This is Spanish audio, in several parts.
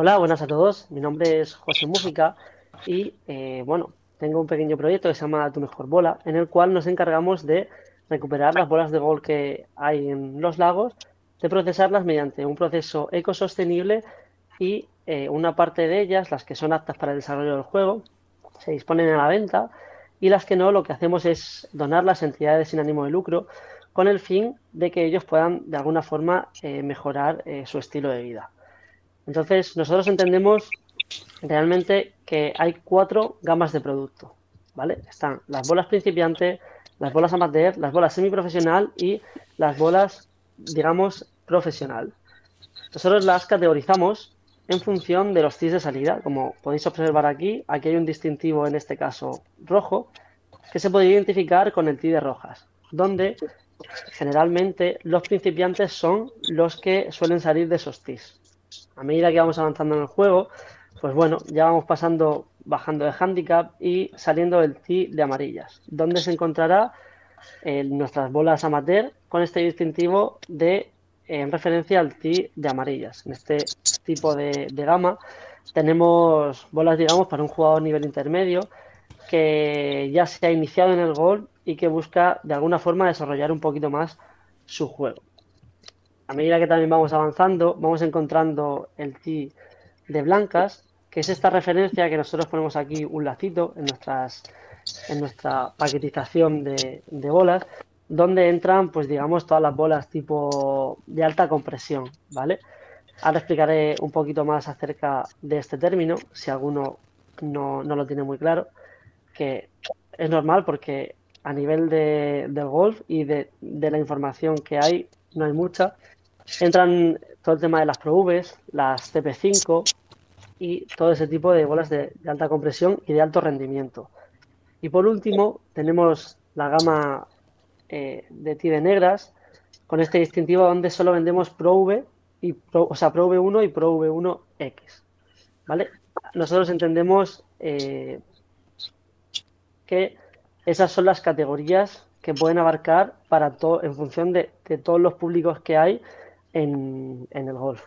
Hola, buenas a todos. Mi nombre es José Mújica y eh, bueno, tengo un pequeño proyecto que se llama Tu Mejor Bola, en el cual nos encargamos de recuperar las bolas de gol que hay en los lagos, de procesarlas mediante un proceso ecosostenible y eh, una parte de ellas, las que son aptas para el desarrollo del juego, se disponen a la venta y las que no, lo que hacemos es donarlas a entidades sin ánimo de lucro con el fin de que ellos puedan de alguna forma eh, mejorar eh, su estilo de vida. Entonces, nosotros entendemos realmente que hay cuatro gamas de producto, ¿vale? Están las bolas principiantes, las bolas amateur, las bolas semiprofesional y las bolas, digamos, profesional. Nosotros las categorizamos en función de los CIS de salida. Como podéis observar aquí, aquí hay un distintivo, en este caso rojo, que se puede identificar con el TI de rojas, donde generalmente los principiantes son los que suelen salir de esos TIS. A medida que vamos avanzando en el juego, pues bueno, ya vamos pasando, bajando de handicap y saliendo del TI de amarillas, donde se encontrará en nuestras bolas amateur con este distintivo de en referencia al TI de amarillas. En este tipo de, gama tenemos bolas, digamos, para un jugador nivel intermedio que ya se ha iniciado en el gol y que busca de alguna forma desarrollar un poquito más su juego. A medida que también vamos avanzando, vamos encontrando el TI de blancas, que es esta referencia que nosotros ponemos aquí un lacito en nuestras en nuestra paquetización de, de bolas, donde entran, pues digamos, todas las bolas tipo de alta compresión, ¿vale? Ahora explicaré un poquito más acerca de este término, si alguno no, lo tiene muy claro, que es normal porque a nivel de, del golf y de, la información que hay, no hay mucha. Entran todo el tema de las ProVs, las CP5 y todo ese tipo de bolas de, de alta compresión y de alto rendimiento. Y por último, tenemos la gama eh, de negras con este distintivo donde solo vendemos Pro V y o sea, Pro V1 y Pro V1X. ¿Vale? Nosotros entendemos eh, que esas son las categorías que pueden abarcar para todo, en función de, todos los públicos que hay en, el golf.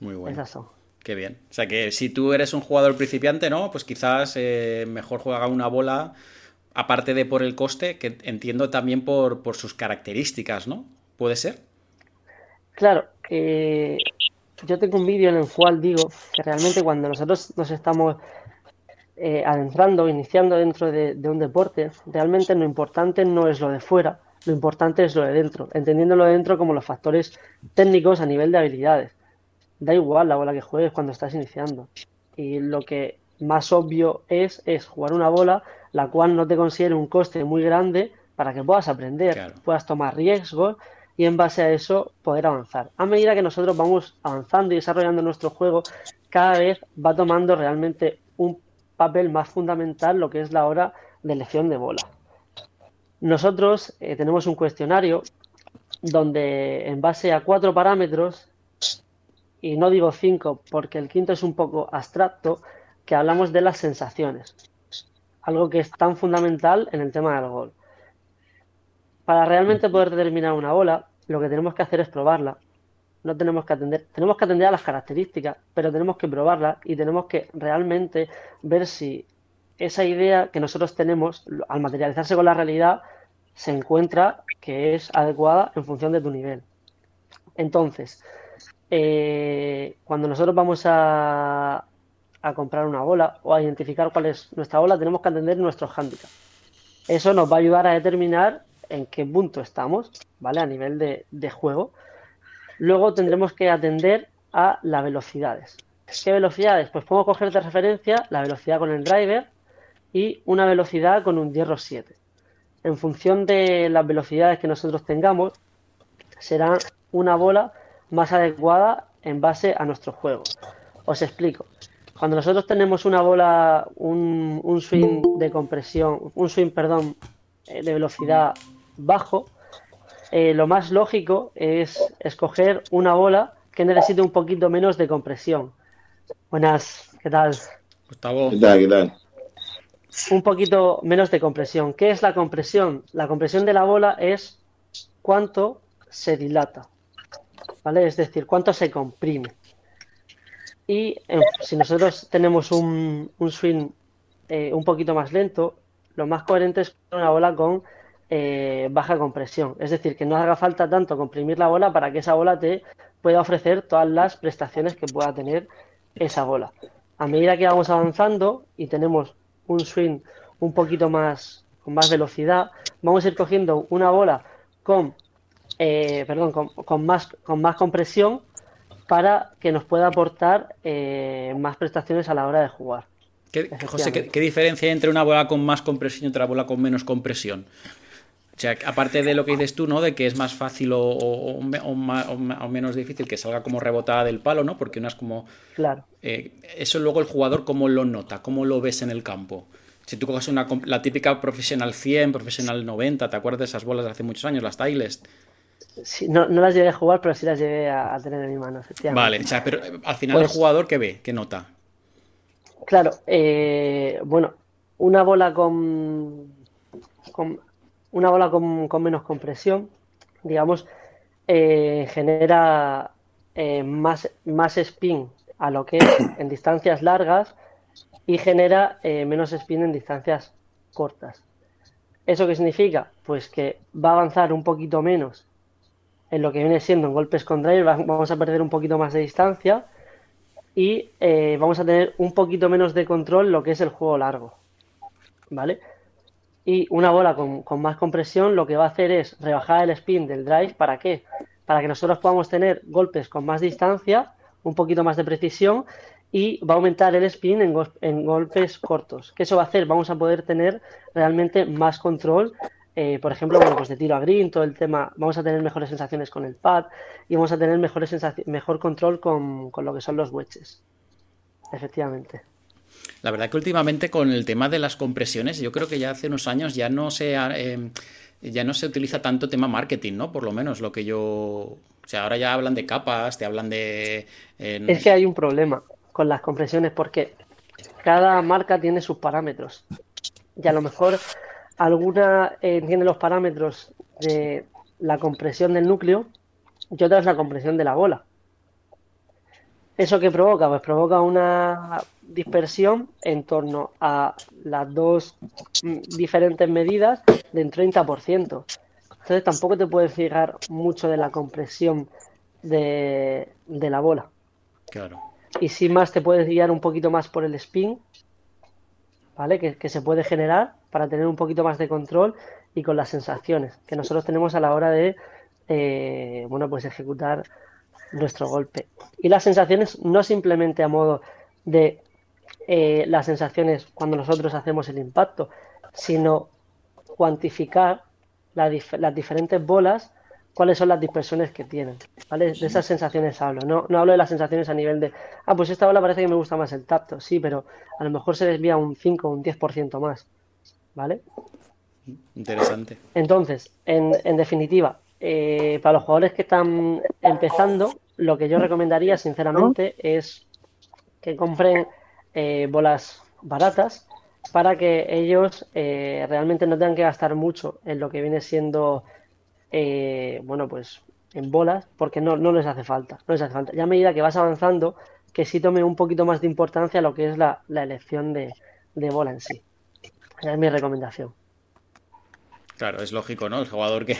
Muy bueno. Esas son. Qué bien. O sea que si tú eres un jugador principiante, ¿no? Pues quizás eh, mejor juega una bola aparte de por el coste, que entiendo también por, sus características, ¿no? ¿Puede ser? Claro, yo tengo un vídeo en el cual digo que realmente cuando nosotros nos estamos eh, adentrando, iniciando dentro de, un deporte, realmente lo importante no es lo de fuera, lo importante es lo de dentro, entendiendo lo de dentro como los factores técnicos a nivel de habilidades. Da igual la bola que juegues cuando estás iniciando. Y lo que más obvio es, es jugar una bola la cual no te considere un coste muy grande para que puedas aprender, puedas tomar riesgos y en base a eso poder avanzar. A medida que nosotros vamos avanzando y desarrollando nuestro juego, cada vez va tomando realmente un papel más fundamental lo que es la hora de elección de bola. Nosotros eh, tenemos un cuestionario donde en base a cuatro parámetros, y no digo cinco porque el quinto es un poco abstracto, que hablamos de las sensaciones algo que es tan fundamental en el tema del gol. Para realmente poder determinar una bola, lo que tenemos que hacer es probarla. No tenemos que atender, tenemos que atender a las características, pero tenemos que probarla y tenemos que realmente ver si esa idea que nosotros tenemos, al materializarse con la realidad, se encuentra que es adecuada en función de tu nivel. Entonces, eh, cuando nosotros vamos a, a comprar una bola o a identificar cuál es nuestra bola, tenemos que atender nuestros handicaps. Eso nos va a ayudar a determinar en qué punto estamos, ¿vale? A nivel de, juego. Luego tendremos que atender a las velocidades. ¿Qué velocidades? Pues podemos coger de referencia la velocidad con el driver y una velocidad con un hierro 7. En función de las velocidades que nosotros tengamos, será una bola más adecuada en base a nuestro juego. Os explico. Cuando nosotros tenemos una bola, un, swing de compresión, un swing, perdón, eh, de velocidad bajo, eh, lo más lógico es escoger una bola que necesite un poquito menos de compresión. Buenas, ¿qué tal? Gustavo. ¿Qué tal? ¿Qué tal? Un poquito menos de compresión. ¿Qué es la compresión? La compresión de la bola es cuánto se dilata, ¿vale? Es decir, cuánto se comprime. Y si nosotros tenemos un, un swing eh, un poquito más lento, lo más coherente es una bola con eh, baja compresión. Es decir, que no haga falta tanto comprimir la bola para que esa bola te pueda ofrecer todas las prestaciones que pueda tener esa bola. A medida que vamos avanzando y tenemos un swing un poquito más con más velocidad, vamos a ir cogiendo una bola con, eh, perdón, con, más, con más compresión para que nos pueda aportar eh, más prestaciones a la hora de jugar. ¿Qué, José, ¿qué, diferencia hay entre una bola con más compresión y otra bola con menos compresión? O sea, aparte de lo que dices tú, ¿no? De que es más fácil o, menos difícil que salga como rebotada del palo, ¿no? Porque una es como... Claro. Eh, eso luego el jugador, ¿cómo lo nota? ¿Cómo lo ves en el campo? Si tú coges una, la típica profesional 100, profesional 90, ¿te acuerdas de esas bolas de hace muchos años, las Tiles? Sí, no, las llegué a jugar, pero sí las llegué a, tener en mi mano, Vale, o sea, pero eh, al final el pues jugador, ¿qué ve? ¿Qué nota? Claro, eh, bueno, una bola con, una bola con, menos compresión, digamos, eh, genera eh, más, más spin a lo que es en distancias largas y genera eh, menos spin en distancias cortas. ¿Eso qué significa? Pues que va a avanzar un poquito menos en lo que viene siendo en golpes con drive, vamos a perder un poquito más de distancia y vamos a tener un poquito menos de control lo que es el juego largo. ¿Vale? Y una bola con, más compresión lo que va a hacer es rebajar el spin del drive. ¿Para qué? Para que nosotros podamos tener golpes con más distancia, un poquito más de precisión y va a aumentar el spin en, golpes cortos. ¿Qué eso va a hacer? Vamos a poder tener realmente más control. Eh, por ejemplo, bueno, pues de tiro a green, todo el tema, vamos a tener mejores sensaciones con el pad y vamos a tener mejores mejor control con, con lo que son los wedges. Efectivamente. La verdad que últimamente con el tema de las compresiones, yo creo que ya hace unos años ya no se eh, ya no se utiliza tanto tema marketing, ¿no? Por lo menos lo que yo, o sea, ahora ya hablan de capas, te hablan de. Es que hay un problema con las compresiones porque cada marca tiene sus parámetros y a lo mejor alguna eh, tiene los parámetros de la compresión del núcleo y otra es la compresión de la bola. ¿Eso qué provoca? Pues provoca una dispersión en torno a las dos mm, diferentes medidas del 30%. Entonces tampoco te puedes fijar mucho de la compresión de, la bola. Claro. Y si más te puedes guiar un poquito más por el spin, ¿vale? Que, se puede generar para tener un poquito más de control y con las sensaciones que nosotros tenemos a la hora de, eh, bueno, pues ejecutar nuestro golpe. Y las sensaciones no simplemente a modo de eh, las sensaciones cuando nosotros hacemos el impacto, sino cuantificar las diferentes bolas, cuáles son las dispersiones que tienen. ¿vale? De esas sensaciones hablo. No, no hablo de las sensaciones a nivel de, ah, pues esta bola parece que me gusta más el tacto. Sí, pero a lo mejor se desvía un 5 o un 10% más. ¿Vale? Interesante. Entonces, en, en definitiva, eh, para los jugadores que están empezando, lo que yo recomendaría, sinceramente, es que compren eh, bolas baratas para que ellos eh, realmente no tengan que gastar mucho en lo que viene siendo, bueno, pues en bolas, porque no, no les hace falta, no les hace falta. Ya a medida que vas avanzando, que sí tome un poquito más de importancia lo que es la, elección de, de bola en sí. Esa es mi recomendación. Claro, es lógico, ¿no? El jugador que,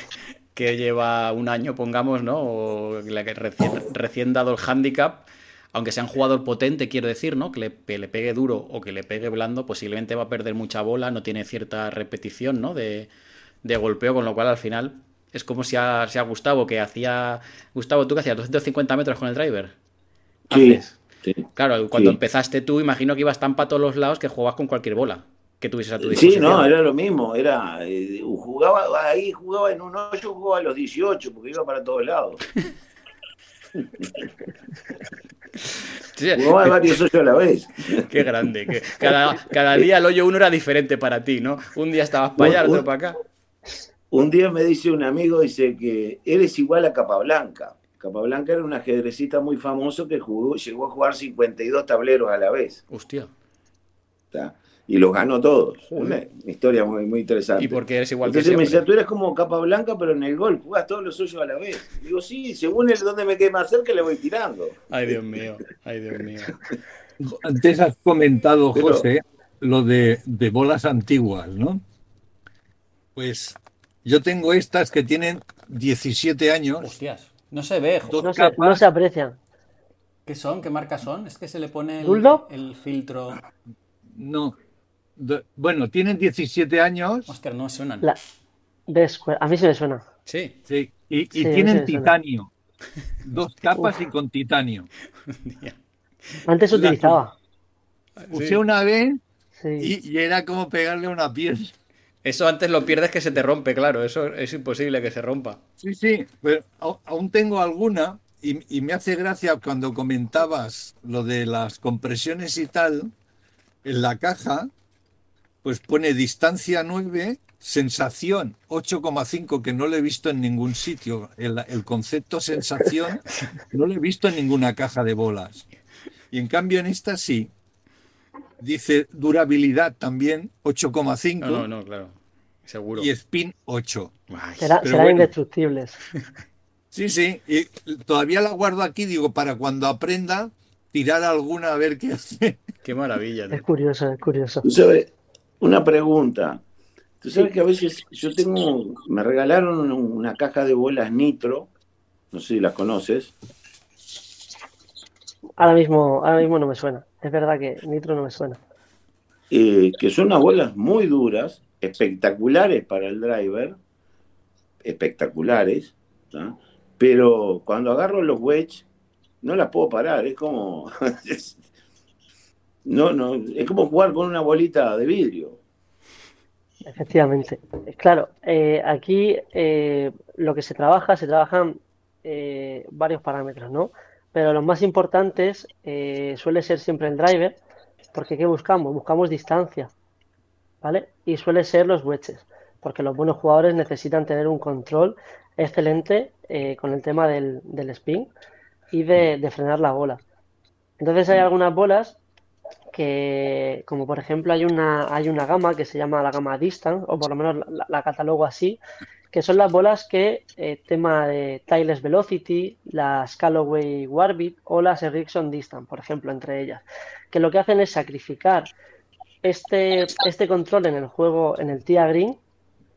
que lleva un año, pongamos, ¿no? O la que recién, dado el handicap, aunque sea un jugador potente, quiero decir, ¿no? Que le, pegue duro o que le pegue blando, posiblemente va a perder mucha bola, no tiene cierta repetición, ¿no? De, golpeo, con lo cual al final es como si a, si a Gustavo, que hacía. Gustavo, ¿tú que hacías? 250 metros con el driver. Sí. Claro, cuando empezaste tú, imagino que ibas tan para todos los lados que jugabas con cualquier bola que tuvieses a tu disposición. Sí, no, era lo mismo, era eh, jugaba ahí jugaba en un 8, jugaba a los 18 porque iba para todos lados. jugaba varios hoyos a la vez. Qué grande, cada, cada, día el hoyo uno era diferente para ti, ¿no? Un día estabas para allá, otro para acá. Un día me dice un amigo, dice que eres igual a Capablanca. Capablanca era un ajedrecista muy famoso que jugó, llegó a jugar 52 tableros a la vez. Hostia. ¿Está? Y los ganó todos. Una, historia muy, muy interesante. ¿Y porque eres igual Entonces me decía, tú eres como capa blanca, pero en el gol jugás todos los suyos a la vez. Digo, sí, según el donde me quede más cerca, le voy tirando. Ay, Dios mío, ay, Dios mío. Antes has comentado, José, lo de, de bolas antiguas, ¿no? Pues yo tengo estas que tienen 17 años. Hostias, no se ve. No se, no se, aprecian. ¿Qué son? ¿Qué marcas son? Es que se le pone el, el filtro. No, bueno, tienen 17 años. Oscar, no suenan. A mí se me suena. Sí. Sí, y, tienen titanio. Dos capas y con titanio. Antes utilizaba. Usé una vez y, era como pegarle una piel. Eso antes lo pierdes que se te rompe, claro. Eso es imposible que se rompa. Sí, sí, pero aún tengo alguna y, y me hace gracia cuando comentabas lo de las compresiones y tal. En la caja pues pone distancia 9, sensación 8,5, que no lo he visto en ningún sitio. El, concepto sensación no lo he visto en ninguna caja de bolas. Y en cambio en esta sí. Dice durabilidad también 8,5. No, no, no, claro. Seguro. Y spin 8. serán indestructibles. Sí, sí. Y todavía la guardo aquí, digo, para cuando aprenda, tirar alguna a ver qué hace. Qué maravilla. Es curioso, es curioso. Una pregunta. Tú sabes que a veces yo tengo, me regalaron una caja de bolas nitro, no sé si las conoces. Ahora mismo, ahora mismo no me suena. Es verdad que nitro no me suena. Eh, que son unas bolas muy duras, espectaculares para el driver, espectaculares, pero cuando agarro los wedge no las puedo parar, es como No, no, es como jugar con una bolita de vidrio. Efectivamente. Claro, eh, aquí eh, lo que se trabaja, se trabajan eh, varios parámetros, ¿no? Pero los más importantes suele ser siempre el driver, porque ¿qué buscamos? Buscamos distancia, ¿vale? Y suele ser los wedges, porque los buenos jugadores necesitan tener un control excelente con el tema del, spin y de, de frenar la bola. Entonces hay algunas bolas que como por ejemplo hay una, hay una gama que se llama la gama Distance, o por lo menos la, catalogo así, que son las bolas que eh, tema de Tiles Velocity, las Callaway Warbit o las Ericsson Distance, por ejemplo, entre ellas, que lo que hacen es sacrificar este, este control en el juego, en el TIA Green,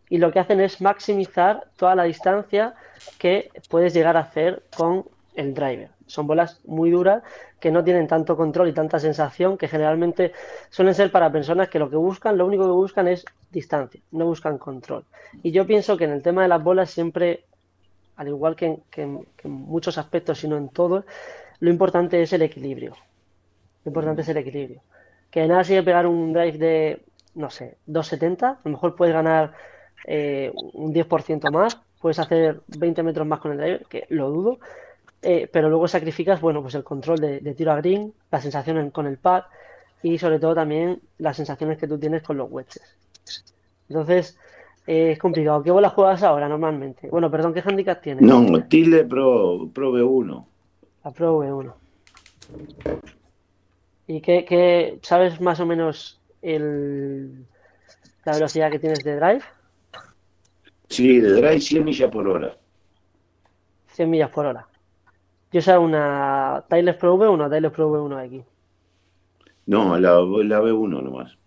y lo que hacen es maximizar toda la distancia que puedes llegar a hacer con el driver. Son bolas muy duras que no tienen tanto control y tanta sensación que generalmente suelen ser para personas que lo que buscan, lo único que buscan es distancia, no buscan control. Y yo pienso que en el tema de las bolas siempre, al igual que en, muchos aspectos, sino en todos, lo importante es el equilibrio. Lo importante es el equilibrio. Que nada sigue pegar un drive de, no sé, 270, a lo mejor puedes ganar eh, un 10% más, puedes hacer 20 metros más con el drive, que lo dudo, eh, pero luego sacrificas, bueno, pues el control de, tiro a green, la sensación con el pad y sobre todo también las sensaciones que tú tienes con los wedges. Entonces, eh, es complicado. ¿Qué bola juegas ahora normalmente? Bueno, perdón, ¿qué handicap tienes? No, Tilde Pro, Pro V1. La Pro V1. ¿Y qué, sabes más o menos el, la velocidad que tienes de drive? Sí, de drive 100 millas por hora. 100 millas por hora. Yo sé una Tyler Pro V o una Pro V1X. No, la, la B1 nomás.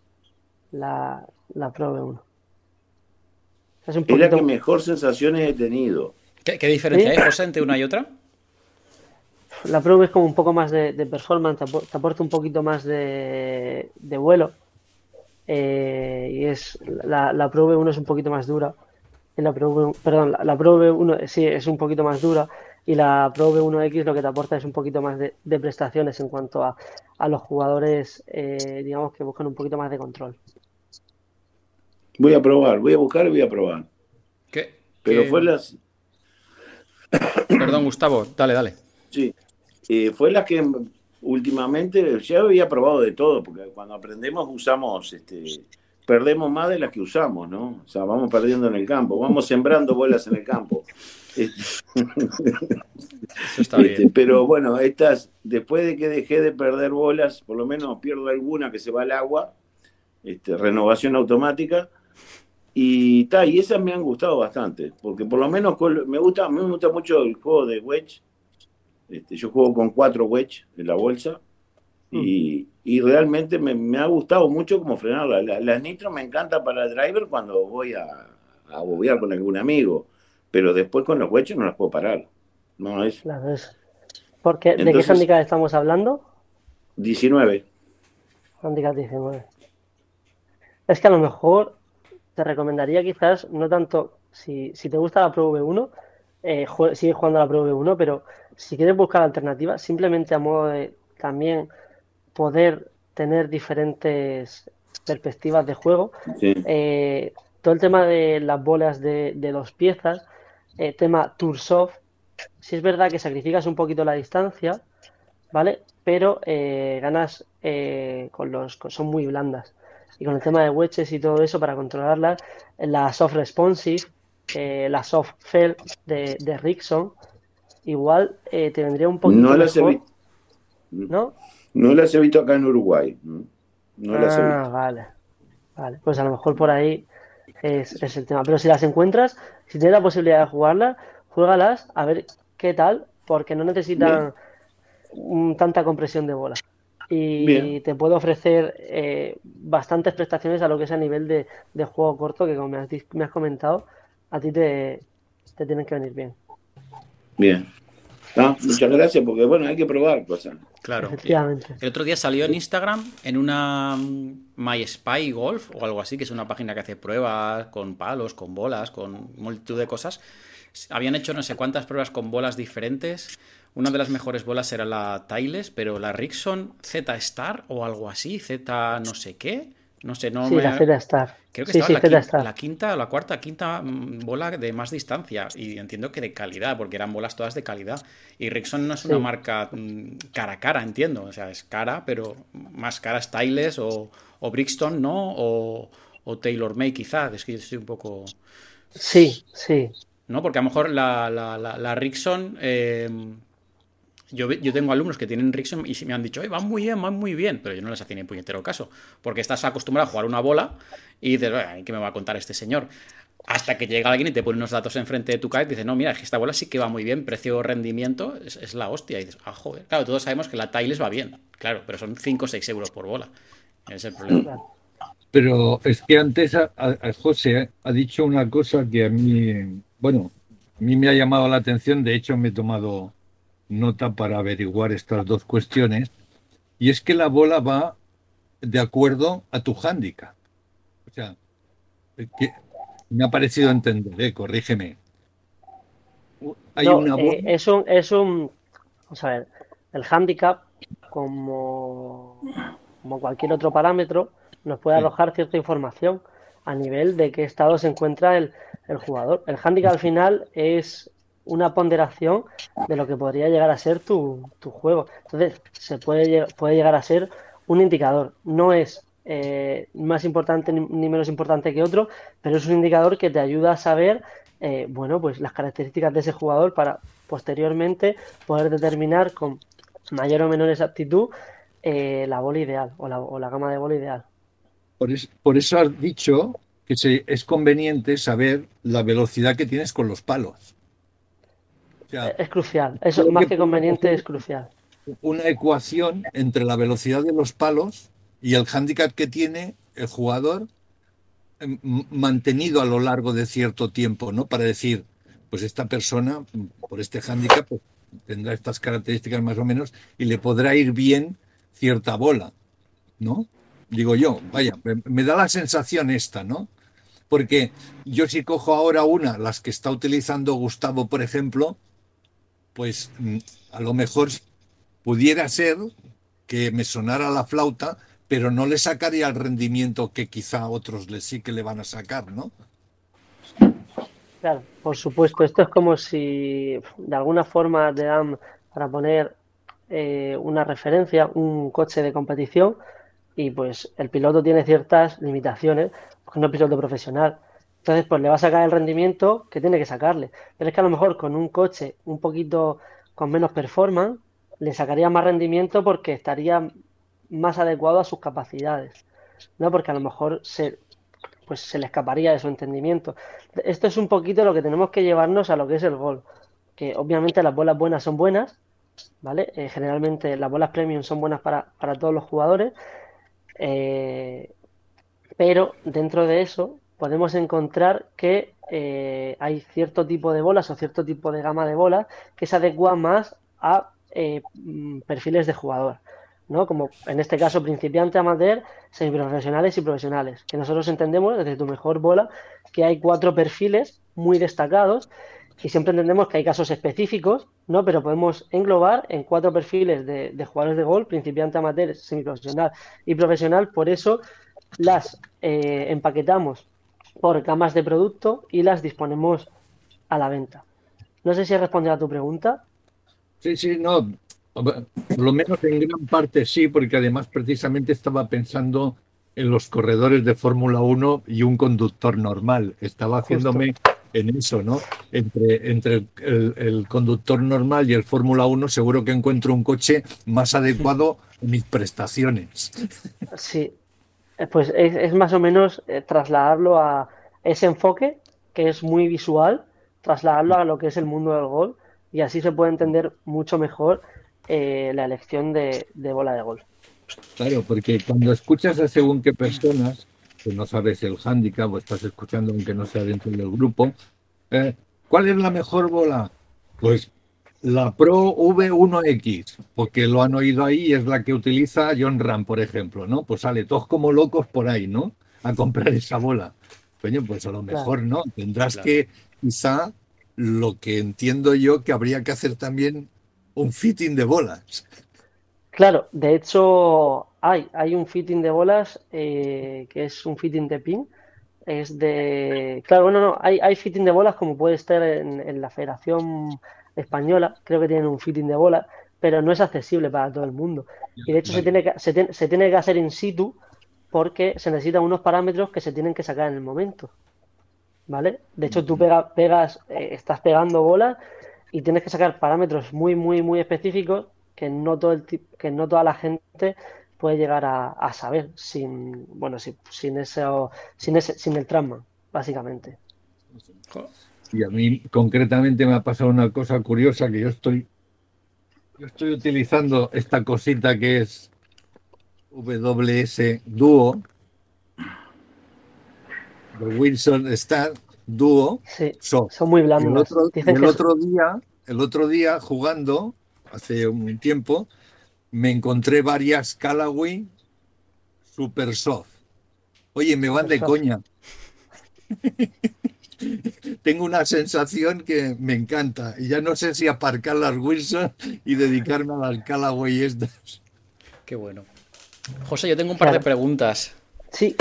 La, la Pro V1. Es, la que mejor sensaciones he tenido. ¿Qué, diferencia hay, José, entre una y otra? La Pro V es como un poco más de, performance, te aporta un poquito más de, de vuelo. Eh, y es la, la Pro V1 es un poquito más dura. La Pro perdón, la, la Pro V1 sí es un poquito más dura y la Pro V1X lo que te aporta es un poquito más de, prestaciones en cuanto a, los jugadores, eh, digamos, que buscan un poquito más de control. Voy a probar, voy a buscar y voy a probar. ¿Qué? Pero fue las... Perdón, Gustavo, dale, dale. Sí, eh, fue la que últimamente, ya había probado de todo, porque cuando aprendemos usamos este, perdemos más de las que usamos, ¿no? O sea, vamos perdiendo en el campo, vamos sembrando bolas en el campo. Eso está bien. Este, pero bueno, estas, después de que dejé de perder bolas, por lo menos pierdo alguna que se va al agua, este, renovación automática. Y, ta, y esas me han gustado bastante, porque por lo menos me gusta, me gusta mucho el juego de wedge. Este, yo juego con cuatro wedge en la bolsa mm. y, y, realmente me, me, ha gustado mucho como frenarla. Las la nitro me encanta para el driver cuando voy a, a bobear con algún amigo, pero después con los wedges no las puedo parar. No es. Claro, es. Porque, ¿De qué handicap estamos hablando? 19. Handicap 19. Es que a lo mejor te recomendaría quizás, no tanto, si, si te gusta la Pro V1, eh, sigue jugando a la Pro V1, pero si quieres buscar alternativas, simplemente a modo de también poder tener diferentes perspectivas de juego, eh, todo el tema de las bolas de, de dos piezas, eh, tema Toursoft, si es verdad que sacrificas un poquito la distancia, ¿vale? Pero eh, ganas con los... son muy blandas y con el tema de wedges y todo eso para controlarlas, la soft responsive, eh, la soft fell de, de Rickson, igual eh, te vendría un poquito no las He ¿No? No las he visto acá en Uruguay. No, ah, vale. Vale, pues a lo mejor por ahí es, el tema. Pero si las encuentras, si tienes la posibilidad de jugarlas, juégalas a ver qué tal, porque no necesitan tanta compresión de bola y te puedo ofrecer eh, bastantes prestaciones a lo que es a nivel de, juego corto que como me has, comentado, a ti te, tienen que venir bien. Bien. muchas gracias, porque bueno, hay que probar cosas. Claro. Efectivamente. El otro día salió en Instagram, en una mm, My Spy Golf o algo así, que es una página que hace pruebas con palos, con bolas, con multitud de cosas. Habían hecho no sé cuántas pruebas con bolas diferentes una de las mejores bolas era la Tiles, pero la Rickson Z Star o algo así, Z no sé qué. No sé, no sí, la Z Star. Creo que sí, estaba la, quinta, la, quinta, la cuarta, quinta bola de más distancia. Y entiendo que de calidad, porque eran bolas todas de calidad. Y Rickson no es una marca mm, cara a cara, entiendo. O sea, es cara, pero más cara es Tiles o, o Brixton, ¿no? O, o Taylor May, quizá. Es que yo estoy un poco. Sí, sí. ¿No? Porque a lo mejor la, la. Eh, yo, tengo alumnos que tienen Rickson y me han dicho, van muy bien, van muy bien, pero yo no les hacía ni puñetero caso, porque estás acostumbrado a jugar una bola y dices, ¿qué me va a contar este señor? Hasta que llega alguien y te pone unos datos enfrente de tu kite y dice, no, mira, es que esta bola sí que va muy bien, precio-rendimiento es, la hostia. Y dices, ah, joder. Claro, todos sabemos que la Tiles va bien, claro, pero son 5 o 6 euros por bola. Es el problema. Pero es que antes José ha dicho una cosa que a mí, bueno, a mí me ha llamado la atención, de hecho me he tomado nota para averiguar estas dos cuestiones, y es que la bola va de acuerdo a tu hándicap. O sea, que me ha parecido entender, ¿eh? corrígeme. Hay una eh, es, un, es un. Vamos a ver, el handicap, como, como cualquier otro parámetro, nos puede arrojar cierta información a nivel de qué estado se encuentra el, el jugador. El handicap al final es una ponderación de lo que podría llegar a ser tu, juego. Entonces, se puede, puede llegar a ser un indicador. No es eh, más importante ni, menos importante que otro, pero es un indicador que te ayuda a saber, eh, bueno, pues las características de ese jugador para posteriormente poder determinar con mayor o menor exactitud eh, la bola ideal o la, o la, gama de bola ideal. Por, por eso has dicho que se, es conveniente saber la velocidad que tienes con los palos es crucial. Eso más que, conveniente es crucial. Una ecuación entre la velocidad de los palos y el hándicap que tiene el jugador em, mantenido a lo largo de cierto tiempo, ¿no? Para decir, pues esta persona, por este hándicap, pues, tendrá estas características más o menos y le podrá ir bien cierta bola, ¿no? Digo yo, vaya, me da la sensación esta, ¿no? Porque yo si cojo ahora una, las que está utilizando Gustavo, por ejemplo, pues mm, a lo mejor pudiera ser que me sonara la flauta, pero no le sacaría el rendimiento que quizá otros le sí que le van a sacar, ¿no? Claro, por supuesto. Esto es como si de alguna forma te dan para poner eh, una referencia, un coche de competición, y pues el piloto tiene ciertas limitaciones, porque no es piloto profesional. Entonces, pues le va a sacar el rendimiento que tiene que sacarle. Pero es que a lo mejor con un coche un poquito con menos performance, le sacaría más rendimiento porque estaría más adecuado a sus capacidades. ¿no? Porque a lo mejor se, pues se le escaparía de su entendimiento. Esto es un poquito lo que tenemos que llevarnos a lo que es el gol. Que obviamente las bolas buenas son buenas, ¿vale? Eh, generalmente las bolas premium son buenas para, todos los jugadores. Eh, pero dentro de eso podemos encontrar que eh, hay cierto tipo de bolas o cierto tipo de gama de bolas que se adecua más a mm, perfiles de jugador. ¿no? Como en este caso principiante, amateur, semiprofesionales y profesionales. Que nosotros entendemos desde tu mejor bola que hay cuatro perfiles muy destacados y siempre entendemos que hay casos específicos, ¿no? Pero podemos englobar en cuatro perfiles de, jugadores de gol, principiante, amateur, semiprofesional y profesional. Por eso las eh, empaquetamos por gamas de producto y las disponemos a la venta. No sé si he respondido a tu pregunta. Sí, sí, no, por lo menos en gran parte sí, porque además precisamente estaba pensando en los corredores de Fórmula 1 y un conductor normal. Estaba haciéndome en eso, ¿no? Entre, entre el, conductor normal y el Fórmula 1 seguro que encuentro un coche más adecuado a mis prestaciones. Sí, pues es, más o menos eh, trasladarlo a ese enfoque que es muy visual, trasladarlo a lo que es el mundo del gol y así se puede entender mucho mejor eh, la elección de, bola de golf. Claro, porque cuando escuchas a según qué personas, que no sabes el handicap o estás escuchando aunque no sea dentro del grupo, eh, ¿cuál es la mejor bola? Pues la Pro V1X, porque lo han oído ahí y es la que utiliza John Ram, por ejemplo, ¿no? Pues sale todos como locos por ahí, ¿no? A comprar esa bola. Coño, pues a lo mejor no. Tendrás que, quizá, lo que entiendo yo que habría que hacer también un fitting de bolas. Claro, de hecho hay, hay un fitting de bolas eh, que es un fitting de pin. Es de. Claro, bueno, no, hay, hay fitting de bolas como puede estar en, la Federación Española, creo que tienen un fitting de bolas, pero no es accesible para todo el mundo. Y de hecho se, tiene que, se, se tiene que hacer in situ porque se necesitan unos parámetros que se tienen que sacar en el momento. ¿Vale? De hecho, tú pegas, eh, estás pegando bolas y tienes que sacar parámetros muy, muy, muy específicos que no, todo el que no toda la gente puede llegar a, saber sin, bueno, sin, sin, eso, sin, ese, sin el trauma, básicamente. Y a mí concretamente me ha pasado una cosa curiosa que yo estoy, yo estoy utilizando esta cosita que es WS Duo de Wilson Star dúo. Sí, son muy blandos. El otro, día, el otro día jugando, hace un tiempo, me encontré varias Callaway Super Soft. Oye, me van de coña. Tengo una sensación que me encanta y ya no sé si aparcar las Wilson y dedicarme a las Callaway estas. Qué bueno. José, yo tengo un par de preguntas. Sí.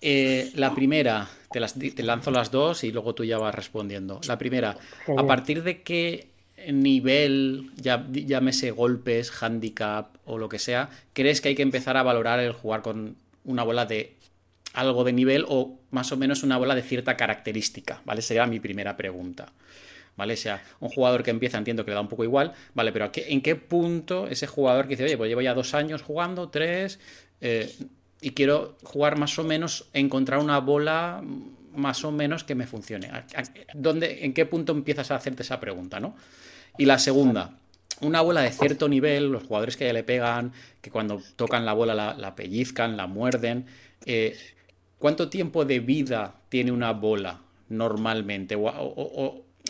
Eh, la primera, te, lanzo las dos y luego tú ya vas respondiendo. La primera, ¿a partir de qué nivel, ya, llámese golpes, handicap o lo que sea, crees que hay que empezar a valorar el jugar con una bola de algo de nivel o más o menos una bola de cierta característica? ¿Vale? Sería mi primera pregunta. ¿Vale? O sea, un jugador que empieza, entiendo que le da un poco igual, ¿vale? Pero ¿en qué punto ese jugador que dice, oye, pues llevo ya dos años jugando, tres, eh, y quiero jugar más o menos, encontrar una bola más o menos que me funcione. ¿Dónde, ¿En qué punto empiezas a hacerte esa pregunta? ¿no? Y la segunda, una bola de cierto nivel, los jugadores que ya le pegan, que cuando tocan la bola la, pellizcan, la muerden, eh, ¿cuánto tiempo de vida tiene una bola normalmente?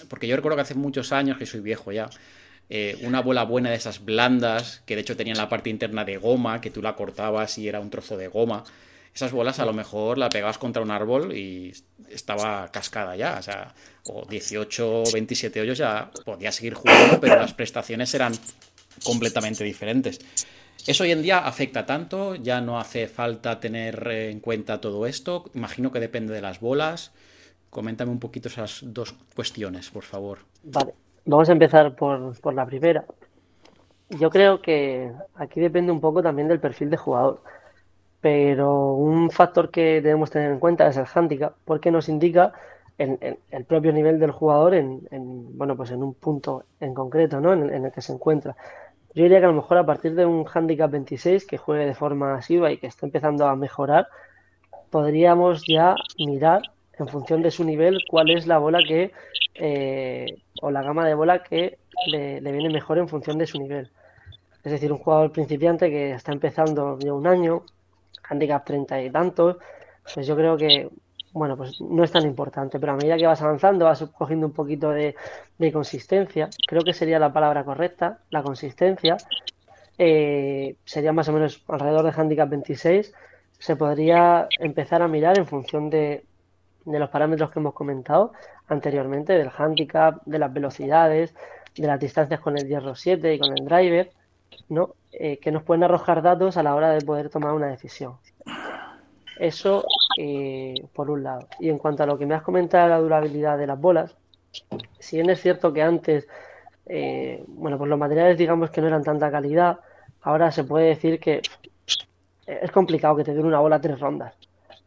porque yo recuerdo que hace muchos años, que soy viejo ya, eh, una bola buena de esas blandas, que de hecho tenían la parte interna de goma, que tú la cortabas y era un trozo de goma. Esas bolas a lo mejor la pegabas contra un árbol y estaba cascada ya, o sea, o 18 o 27 hoyos ya podía seguir jugando, pero las prestaciones eran completamente diferentes. ¿Eso hoy en día afecta tanto? ¿Ya no hace falta tener en cuenta todo esto? Imagino que depende de las bolas. Coméntame un poquito esas dos cuestiones, por favor. Vale. Vamos a empezar por, la primera. Yo creo que aquí depende un poco también del perfil de jugador. Pero un factor que debemos tener en cuenta es el handicap, porque nos indica el propio nivel del jugador en, bueno, pues en un punto en concreto, ¿no? En, el que se encuentra. Yo diría que a lo mejor a partir de un handicap 26 que juegue de forma asidua y que esté empezando a mejorar, podríamos ya mirar en función de su nivel cuál es la bola que eh, o la gama de bola que le, viene mejor en función de su nivel. Es decir, un jugador principiante que está empezando de un año, handicap 30 y tantos, pues yo creo que bueno, pues no es tan importante, pero a medida que vas avanzando, vas cogiendo un poquito de, consistencia, creo que sería la palabra correcta, la consistencia, eh, sería más o menos alrededor de handicap 26, se podría empezar a mirar en función de, los parámetros que hemos comentado anteriormente, del handicap, de las velocidades, de las distancias con el hierro 7 y con el driver, ¿no? Eh, que nos pueden arrojar datos a la hora de poder tomar una decisión. Eso eh, por un lado. Y en cuanto a lo que me has comentado de la durabilidad de las bolas, si bien es cierto que antes, eh, bueno, pues los materiales digamos que no eran tanta calidad, ahora se puede decir que es complicado que te dure una bola tres rondas.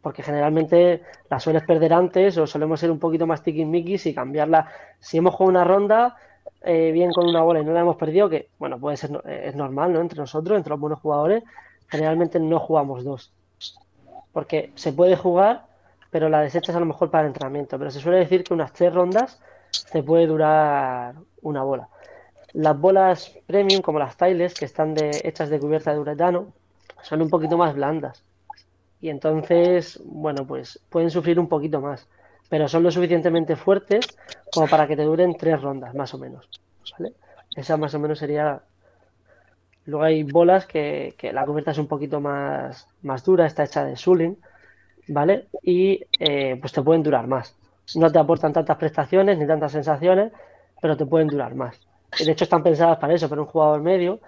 Porque generalmente la sueles perder antes o solemos ser un poquito más tiquismiquis y cambiarla. Si hemos jugado una ronda, eh, bien con una bola y no la hemos perdido, que bueno, puede ser, es normal, ¿no? Entre nosotros, entre los buenos jugadores, generalmente no jugamos dos porque se puede jugar, pero la desechas a lo mejor para el entrenamiento. Pero se suele decir que unas tres rondas te puede durar una bola. Las bolas premium, como las tiles, que están hechas de cubierta de uretano, son un poquito más blandas. Y entonces, bueno, pues pueden sufrir un poquito más. Pero son lo suficientemente fuertes como para que te duren tres rondas, más o menos. Esa más o menos sería Luego hay bolas que, la cubierta es un poquito más, más dura, está hecha de suling, ¿vale? Y eh, pues te pueden durar más. No te aportan tantas prestaciones ni tantas sensaciones, pero te pueden durar más. De hecho, están pensadas para eso, para un jugador medio,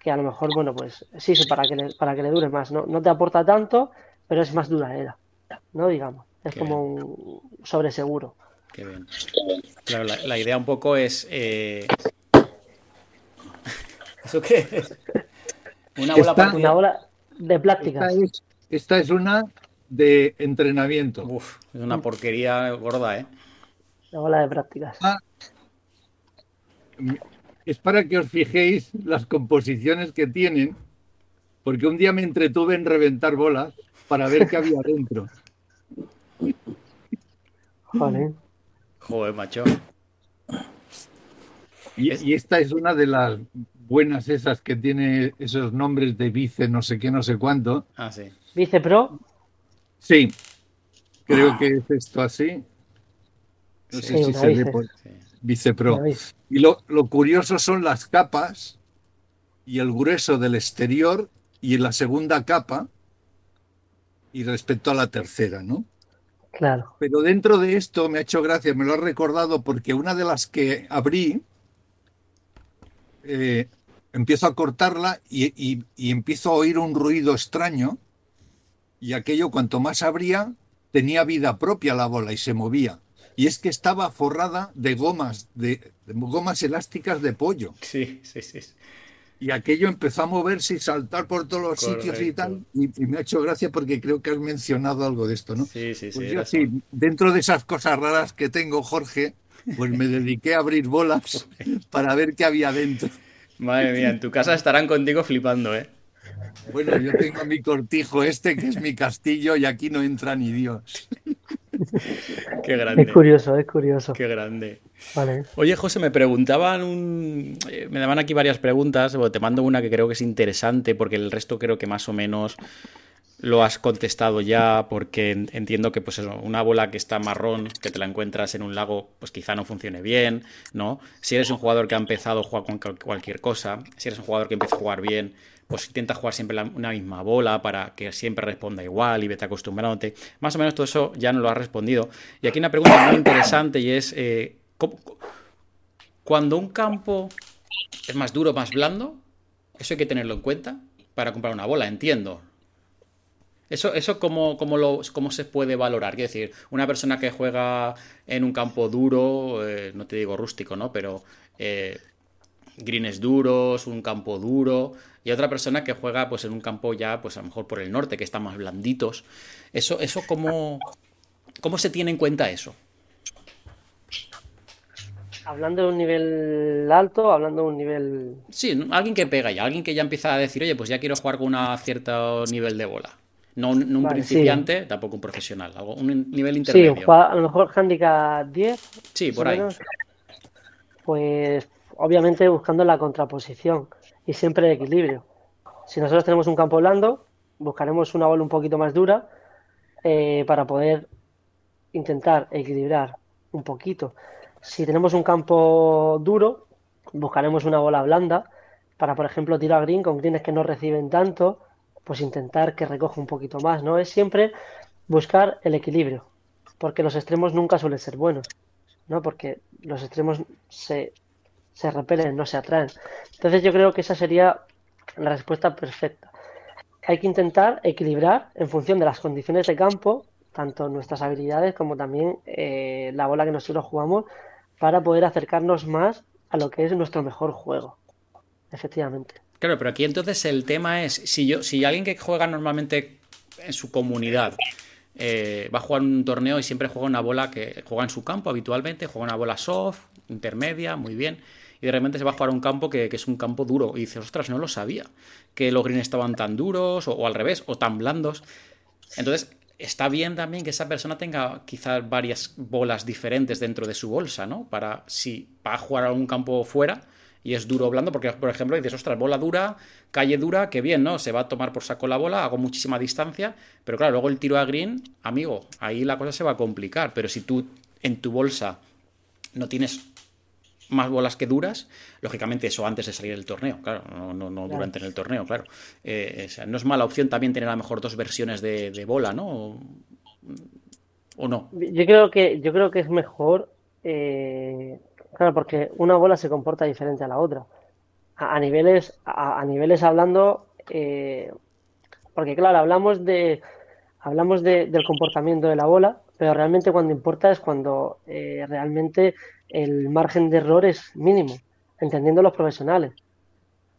que a lo mejor, bueno, pues sí, sí, para que le, para que le dure más. No, no te aporta tanto, pero es más duradera, ¿no? Digamos. Es como un sobreseguro. Qué bien. Claro, la, idea un poco es eh, ¿Eso qué es? Una bola, una bola de plástica. Esta es, una de entrenamiento. Uf, es una porquería gorda, ¿eh? Una bola de prácticas. Ah, es para que os fijéis las composiciones que tienen, porque un día me entretuve en reventar bolas para ver qué había dentro. Joder. Joder, macho. y, esta es una de las buenas esas que tiene esos nombres de vice no sé qué, no sé cuánto. Ah, sí. ¿Vice Pro? Sí, creo que es esto así. No sé si se ve por... Vice Pro. Y lo, lo curioso son las capas y el grueso del exterior y la segunda capa y respecto a la tercera, ¿no? Claro. Pero dentro de esto me ha hecho gracia, me lo ha recordado porque una de las que abrí eh, empiezo a cortarla y, empiezo a oír un ruido extraño y aquello cuanto más abría tenía vida propia la bola y se movía. Y es que estaba forrada de gomas, de, gomas elásticas de pollo. Sí, sí, sí. Y aquello empezó a moverse y saltar por todos los sitios y tal. Y, me ha hecho gracia porque creo que has mencionado algo de esto, ¿no? Sí, sí, sí. Pues sí, dentro de esas cosas raras que tengo, Jorge, pues me dediqué a abrir bolas para ver qué había dentro. Madre mía, en tu casa estarán contigo flipando, ¿eh? Bueno, yo tengo mi cortijo este, que es mi castillo, y aquí no entra ni Dios. Qué grande. Es curioso, es curioso. Qué grande. Oye, José, me preguntaban un... Eh, me daban aquí varias preguntas, te mando una que creo que es interesante, porque el resto creo que más o menos lo has contestado ya porque entiendo que pues una bola que está marrón, que te la encuentras en un lago, pues quizá no funcione bien, ¿no? Si eres un jugador que ha empezado a jugar con cualquier cosa, si eres un jugador que empieza a jugar bien, pues intenta jugar siempre una misma bola para que siempre responda igual y vete acostumbrándote. Más o menos todo eso ya no lo has respondido. Y aquí una pregunta muy interesante y es, eh, cuando un campo es más duro, más blando, eso hay que tenerlo en cuenta para comprar una bola, entiendo. Eso, eso cómo, lo, cómo, se puede valorar. Quiero decir, una persona que juega en un campo duro, eh, no te digo rústico, ¿no? Pero eh, greens duros, un campo duro, y otra persona que juega pues en un campo ya, pues a lo mejor por el norte, que están más blanditos. Eso, eso cómo, cómo se tiene en cuenta eso. Hablando de un nivel alto, hablando de un nivel. Sí, alguien que pega ya, alguien que ya empieza a decir, oye, pues ya quiero jugar con un cierto nivel de bola. No, un principiante, tampoco un profesional, algo, un nivel intermedio. Sí, a lo mejor handicap 10. Sí, por ahí. Pues obviamente buscando la contraposición y siempre el equilibrio. Si nosotros tenemos un campo blando, buscaremos una bola un poquito más dura eh, para poder intentar equilibrar un poquito. Si tenemos un campo duro, buscaremos una bola blanda para, por ejemplo, tirar green con greens que no reciben tanto, pues intentar que recoja un poquito más, ¿no? Es siempre buscar el equilibrio, porque los extremos nunca suelen ser buenos, ¿no? Porque los extremos se, se repelen, no se atraen. Entonces yo creo que esa sería la respuesta perfecta. Hay que intentar equilibrar en función de las condiciones de campo, tanto nuestras habilidades como también eh, la bola que nosotros jugamos, para poder acercarnos más a lo que es nuestro mejor juego. Efectivamente. Claro, pero aquí entonces el tema es, si yo, si alguien que juega normalmente en su comunidad eh, va a jugar un torneo y siempre juega una bola que juega en su campo habitualmente, juega una bola soft, intermedia, muy bien y de repente se va a jugar un campo que, es un campo duro. Y dices, ostras, no lo sabía, que los greens estaban tan duros o, al revés, o tan blandos. Entonces, está bien también que esa persona tenga quizás varias bolas diferentes dentro de su bolsa, ¿no? Para si va a jugar a un campo fuera y es duro o blando, porque por ejemplo dices, ostras, bola dura, calle dura, qué bien, ¿no? Se va a tomar por saco la bola, hago muchísima distancia, pero claro, luego el tiro a green, amigo, ahí la cosa se va a complicar, pero si tú en tu bolsa no tienes más bolas que duras, lógicamente eso antes de salir del torneo, claro, no, no, durante el torneo, claro. Eh, no es mala opción también tener a lo mejor dos versiones de, bola, ¿no? O, no? Yo creo que, yo creo que es mejor, eh, claro, porque una bola se comporta diferente a la otra. A, niveles, a, niveles hablando, eh, porque claro, hablamos de hablamos del comportamiento de la bola, pero realmente cuando importa es cuando realmente el margen de error es mínimo, entendiendo los profesionales,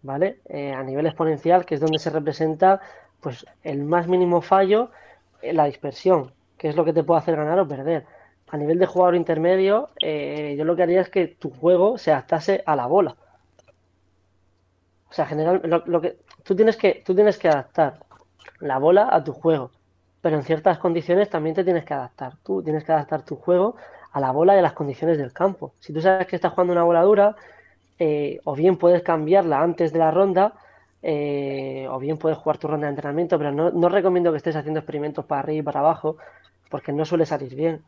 ¿vale? Eh, a nivel exponencial, que es donde se representa pues el más mínimo fallo, en la dispersión, que es lo que te puede hacer ganar o perder. A nivel de jugador intermedio, eh, yo lo que haría es que tu juego se adaptase a la bola. O sea, general, lo, que tú tienes que tú tienes que adaptar la bola a tu juego, pero en ciertas condiciones también te tienes que adaptar. Tú tienes que adaptar tu juego a la bola y a las condiciones del campo. Si tú sabes que estás jugando una bola dura, eh, o bien puedes cambiarla antes de la ronda, eh, o bien puedes jugar tu ronda de entrenamiento, pero no, recomiendo que estés haciendo experimentos para arriba y para abajo, porque no suele salir bien.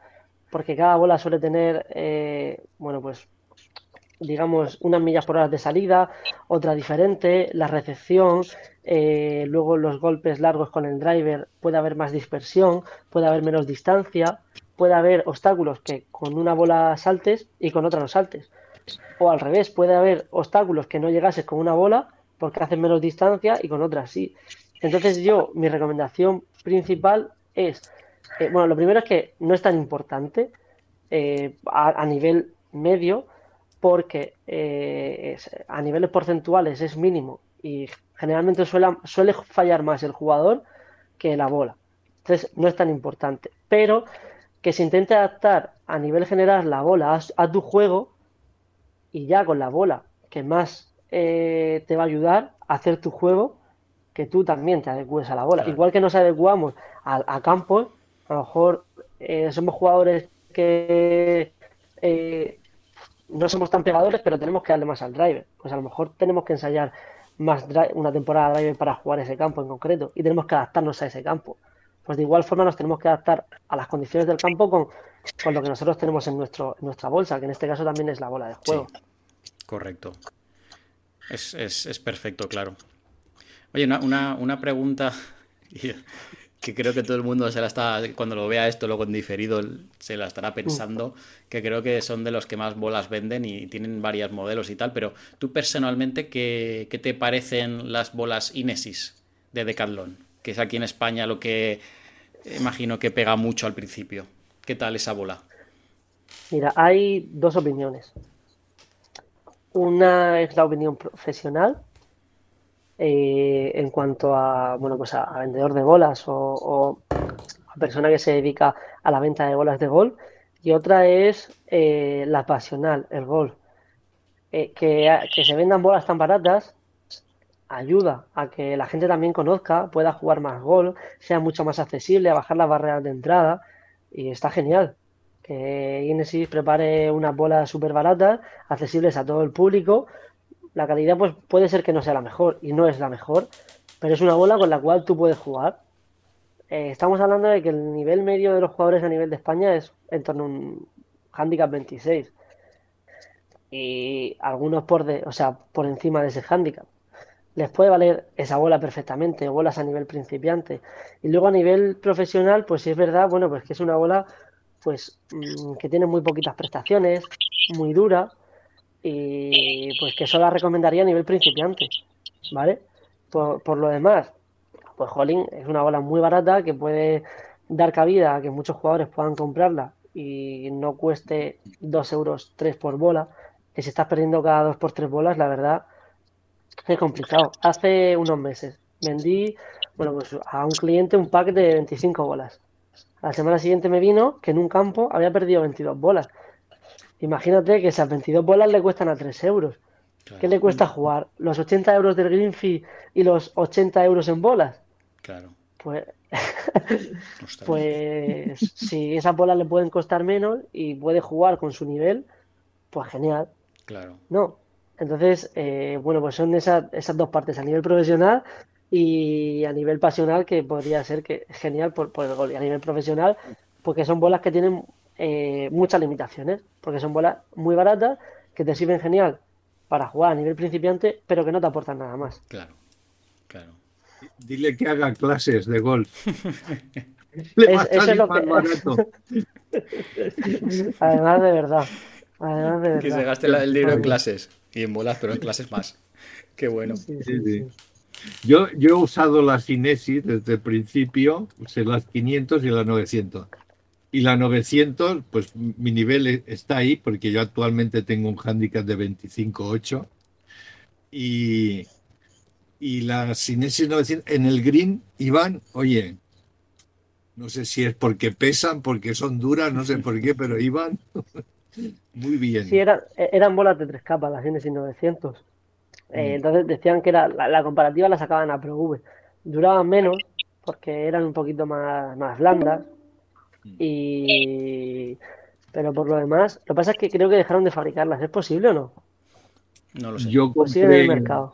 Porque cada bola suele tener, eh, bueno, pues digamos, unas millas por hora de salida, otra diferente, la recepción, luego los golpes largos con el driver, puede haber más dispersión, puede haber menos distancia, puede haber obstáculos que con una bola saltes y con otra no saltes. O al revés, puede haber obstáculos que no llegases con una bola porque hacen menos distancia y con otra sí. Entonces yo, mi recomendación principal es, eh, bueno, lo primero es que no es tan importante eh, a, nivel medio porque eh, a niveles porcentuales es mínimo y generalmente suele, suele fallar más el jugador que la bola. Entonces no es tan importante. Pero que se intente adaptar a nivel general la bola a, tu juego y ya con la bola que más eh, te va a ayudar a hacer tu juego, que tú también te adecues a la bola. Igual que nos adecuamos a, campos, a lo mejor eh, somos jugadores que eh, no somos tan pegadores, pero tenemos que darle más al driver. Pues a lo mejor tenemos que ensayar más una temporada de driver para jugar ese campo en concreto y tenemos que adaptarnos a ese campo pues de igual forma nos tenemos que adaptar a las condiciones del campo con, con lo que nosotros tenemos en, nuestro, nuestra bolsa, que en este caso también es la bola de juego. correcto. Es, perfecto, claro. Oye, una, pregunta que creo que todo el mundo se la está, cuando lo vea esto luego en diferido, se la estará pensando, que creo que son de los que más bolas venden y tienen varios modelos y tal, pero tú personalmente, ¿qué, qué te parecen las bolas Inesis de Decathlon? Que es aquí en España lo que imagino que pega mucho al principio. ¿Qué tal esa bola? Mira, hay dos opiniones. Una es la opinión profesional eh, en cuanto a, bueno, pues a, vendedor de bolas o, a persona que se dedica a la venta de bolas de gol. y otra es eh, la pasional, el golf. Eh, que, que se vendan bolas tan baratas ayuda a que la gente también conozca, pueda jugar más golf, sea mucho más accesible, a bajar las barreras de entrada y está genial. Que Inesis prepare unas bolas súper baratas, accesibles a todo el público. La calidad pues puede ser que no sea la mejor y no es la mejor, pero es una bola con la cual tú puedes jugar. Eh, estamos hablando de que el nivel medio de los jugadores a nivel de España es en torno a un handicap 26 y algunos por de, o sea, por encima de ese handicap. Les puede valer esa bola perfectamente, bolas a nivel principiante. Y luego a nivel profesional, pues si es verdad, bueno, pues que es una bola pues mm, que tiene muy poquitas prestaciones, muy dura y pues que solo la recomendaría a nivel principiante, ¿vale? Por, por lo demás, pues Holling es una bola muy barata que puede dar cabida a que muchos jugadores puedan comprarla y no cueste 2 euros 3 por bola, que si estás perdiendo cada 2 por 3 bolas, la verdad es complicado. Hace unos meses vendí bueno, pues a un cliente un pack de 25 bolas. La semana siguiente me vino que en un campo había perdido 22 bolas. Imagínate que esas 22 bolas le cuestan a 3 euros. ¿Qué le cuesta jugar? ¿Los 80 euros del green fee y los 80 euros en bolas? Claro. Pues, pues si esas bolas le pueden costar menos y puede jugar con su nivel, pues genial. Claro. No. Entonces, eh, bueno, pues son esas, esas dos partes, a nivel profesional y a nivel pasional, que podría ser que genial por, por el gol. Y a nivel profesional, porque son bolas que tienen eh, muchas limitaciones, porque son bolas muy baratas, que te sirven genial para jugar a nivel principiante, pero que no te aportan nada más. Claro, claro. Dile que haga clases de golf. eso es lo que... Además de verdad. Además de verdad. Que se gaste el dinero en clases y en bolas, pero en clases más. Qué bueno. yo, yo he usado las Inesis desde el principio, usé las 500 y las 900. Y la 900, pues mi nivel está ahí porque yo actualmente tengo un handicap de 25.8 y, y las Inesis 900 en el green iban, oye, no sé si es porque pesan, porque son duras, no sé por qué, pero iban muy bien. Sí, eran bolas de tres capas las Inesis 900. Eh, mm. entonces decían que era la, comparativa la sacaban a ProV. Duraban menos porque eran un poquito más, más blandas y... Pero por lo demás, lo que pasa es que creo que dejaron de fabricarlas. ¿Es posible o no? No lo sé. Yo compré, en el mercado.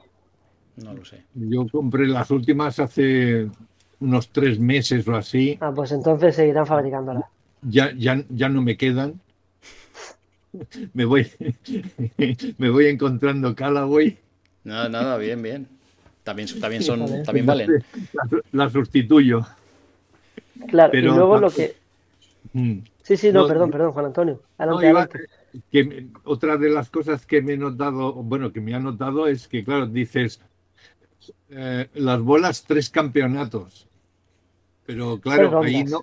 No lo sé. Yo compré las últimas hace unos tres meses o así. Ah, pues entonces seguirán fabricándolas. Ya, ya, ya no me quedan. Me voy, me voy encontrando Callaway. Nada, nada, bien, bien. También, también son, también valen. La, sustituyo. Claro, y luego lo que, Mm. Sí, sí, no, perdón, perdón, Juan Antonio. Que, otra de las cosas que me he notado, bueno, que me ha notado es que, claro, dices, eh, las bolas tres campeonatos. Pero claro, ahí no.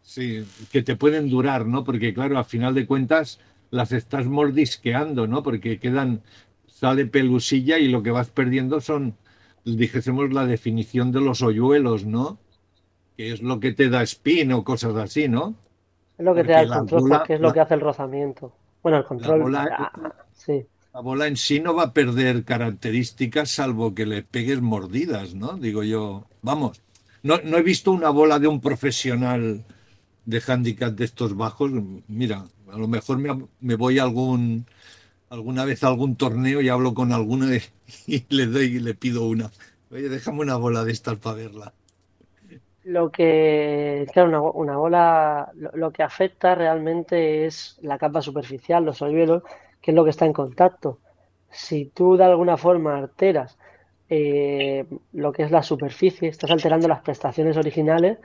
Sí. que te pueden durar, ¿no? Porque claro, a final de cuentas las estás mordisqueando, ¿no? Porque quedan, sale pelusilla y lo que vas perdiendo son, dijésemos, la definición de los hoyuelos, ¿no? Que es lo que te da spin o cosas así, ¿no? Es lo que te da el control, porque es lo que hace el rozamiento. Bueno, el control. La bola, sí. la bola en sí no va a perder características salvo que le pegues mordidas, ¿no? Digo yo, vamos. No, no he visto una bola de un profesional de handicap de estos bajos. Mira, a lo mejor me, me voy a algún alguna vez a algún torneo y hablo con alguno y le doy y le pido una. Oye, déjame una bola de estas para verla. Lo que, claro, una, una bola, lo, que afecta realmente es la capa superficial, los hoyuelos, que es lo que está en contacto. Si tú de alguna forma alteras eh, lo que es la superficie, estás alterando las prestaciones originales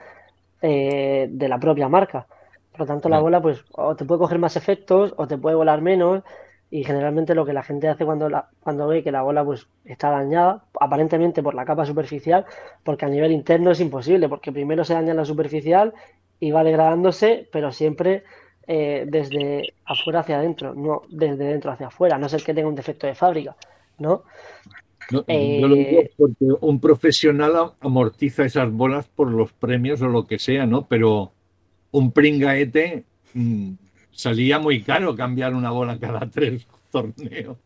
eh, de la propia marca. Por lo tanto, la bola, pues, o te puede coger más efectos, o te puede volar menos, y generalmente lo que la gente hace cuando, la, cuando ve que la bola pues está dañada, aparentemente por la capa superficial, porque a nivel interno es imposible, porque primero se daña la superficial y va degradándose, pero siempre eh, desde afuera hacia adentro, no desde dentro hacia afuera, no es que tenga un defecto de fábrica, ¿no? No, lo digo eh, porque un profesional amortiza esas bolas por los premios o lo que sea, ¿no? Pero un pringaete mm, salía muy caro cambiar una bola cada tres torneos.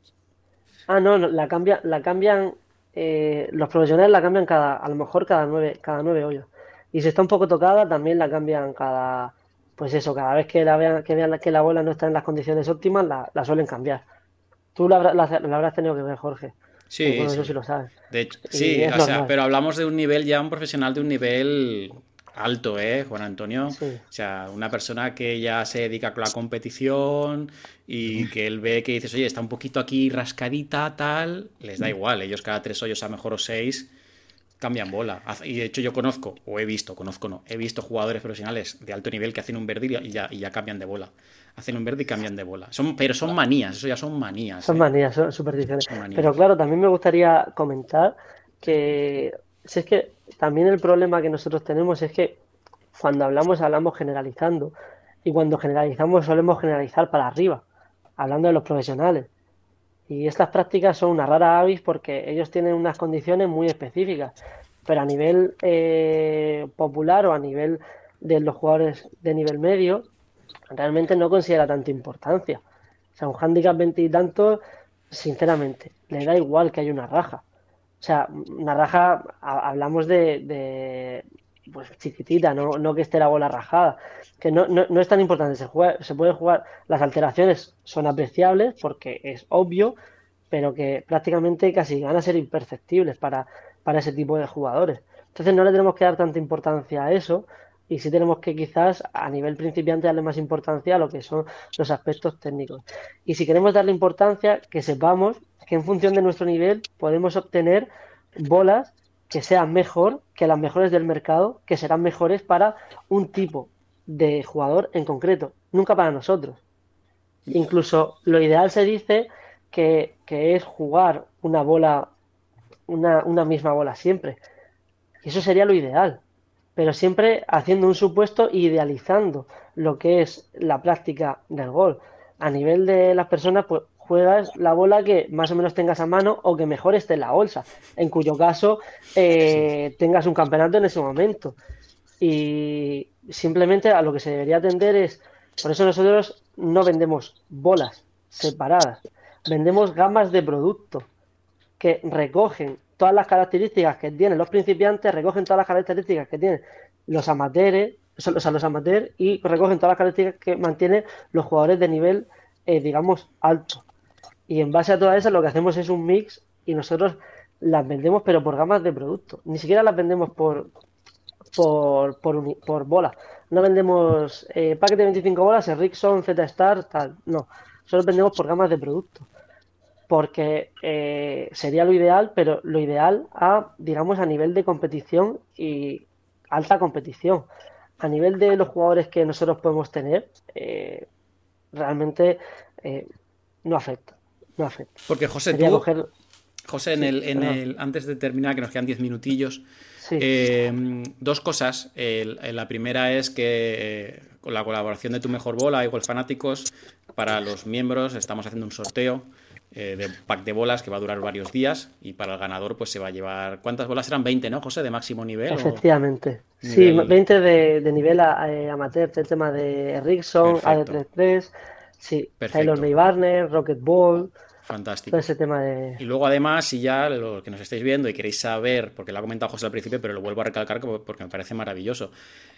Ah, no, la, cambia, la cambian, eh, los profesionales la cambian cada, a lo mejor cada nueve, cada nueve hoyos. Y si está un poco tocada, también la cambian cada, pues eso, cada vez que la vean, que vean que la bola no está en las condiciones óptimas, la, suelen cambiar. Tú la, habrás tenido que ver, Jorge. Sí, eso sí lo sabes. De hecho, sí, pero hablamos de un nivel ya, un profesional de un nivel alto, ¿eh, Juan Antonio? O sea, una persona que ya se dedica a la competición y que él ve que dices, oye, está un poquito aquí rascadita, tal, les da igual, ellos cada tres hoyos a mejor o seis cambian bola. Y de hecho yo conozco, o he visto, conozco no, he visto jugadores profesionales de alto nivel que hacen un verde y ya, y ya cambian de bola. Hacen un verde y cambian de bola. Son, pero son manías, eso ya son manías. Son ¿eh? manías, son supersticiones. Pero claro, también me gustaría comentar que si es que también el problema que nosotros tenemos es que cuando hablamos, hablamos generalizando. Y cuando generalizamos, solemos generalizar para arriba, hablando de los profesionales. Y estas prácticas son una rara avis porque ellos tienen unas condiciones muy específicas. Pero a nivel eh, popular o a nivel de los jugadores de nivel medio, realmente no considera tanta importancia. O sea, un handicap 20 y tanto, sinceramente, le da igual que haya una raja. O sea, una raja, hablamos de, pues chiquitita, no, no que esté la bola rajada que no, no, es tan importante. Se, se puede jugar, las alteraciones son apreciables porque es obvio, pero que prácticamente casi van a ser imperceptibles para, para ese tipo de jugadores. Entonces no le tenemos que dar tanta importancia a eso y sí tenemos que quizás a nivel principiante darle más importancia a lo que son los aspectos técnicos. Y si queremos darle importancia, que sepamos que en función de nuestro nivel podemos obtener bolas que sean mejor que las mejores del mercado, que serán mejores para un tipo de jugador en concreto, nunca para nosotros. Incluso lo ideal se dice que, es jugar una bola, una, una, misma bola siempre. Y eso sería lo ideal. Pero siempre haciendo un supuesto e idealizando lo que es la práctica del gol. A nivel de las personas, pues juegas la bola que más o menos tengas a mano o que mejor esté en la bolsa, en cuyo caso eh, tengas un campeonato en ese momento. Y simplemente a lo que se debería atender es, por eso nosotros no vendemos bolas separadas, vendemos gamas de producto que recogen todas las características que tienen los principiantes, recogen todas las características que tienen los amateurs, o sea, los amateurs y recogen todas las características que mantienen los jugadores de nivel, eh, digamos, alto. Y en base a todas esas lo que hacemos es un mix y nosotros las vendemos pero por gamas de producto. Ni siquiera las vendemos por, por, por, por bola. No vendemos eh, paquete de 25 bolas, Rickson, Z-Star, tal. No, solo vendemos por gamas de producto. Porque eh, sería lo ideal, pero lo ideal a, digamos, a nivel de competición y alta competición. A nivel de los jugadores que nosotros podemos tener, eh, realmente no afecta. No afecta. Porque José, José, en el, en el, antes de terminar, que nos quedan 10 minutillos, Em, dos cosas. la primera es que eh, con la colaboración de Tu Mejor Bola y Golf Fanáticos, para los miembros estamos haciendo un sorteo eh, de pack de bolas que va a durar varios días y para el ganador pues se va a llevar... ¿Cuántas bolas eran? 20, ¿no, José? De máximo nivel. Efectivamente. Sí, 20 de, nivel eh, amateur, el tema de Rickson, AD33, sí, Taylor May Barner, Rocket Ball... Fantástico. ese tema de... Y luego además, si ya lo que nos estáis viendo y queréis saber, porque lo ha comentado José al principio, pero lo vuelvo a recalcar porque me parece maravilloso.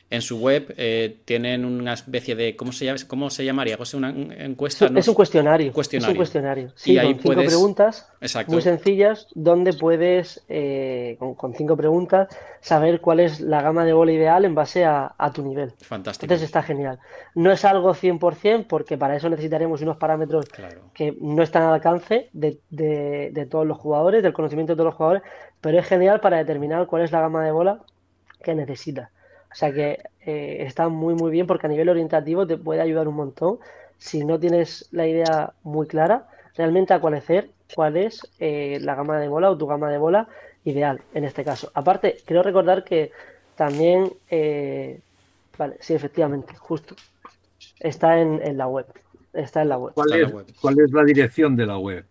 En su web eh, tienen una especie de, ¿cómo se, llama, cómo se llamaría? José, una encuesta. Es un cuestionario. cuestionario. Es un cuestionario. Sí, y con cinco preguntas muy sencillas, donde puedes, eh, con, cinco preguntas, saber cuál es la gama de bola ideal en base a, tu nivel. Fantástico. Entonces está genial. No es algo 100%, porque para eso necesitaremos unos parámetros que no están al alcance de, de todos los jugadores, del conocimiento de todos los jugadores, pero es genial para determinar cuál es la gama de bola que necesitas. O sea que eh, está muy muy bien porque a nivel orientativo te puede ayudar un montón si no tienes la idea muy clara, realmente a hacer cuál es eh, la gama de bola o tu gama de bola ideal en este caso. Aparte, quiero recordar que también, eh, vale, sí, efectivamente, justo, está en, la web. Está en la web. ¿Cuál, es, ¿Cuál es la dirección de la web?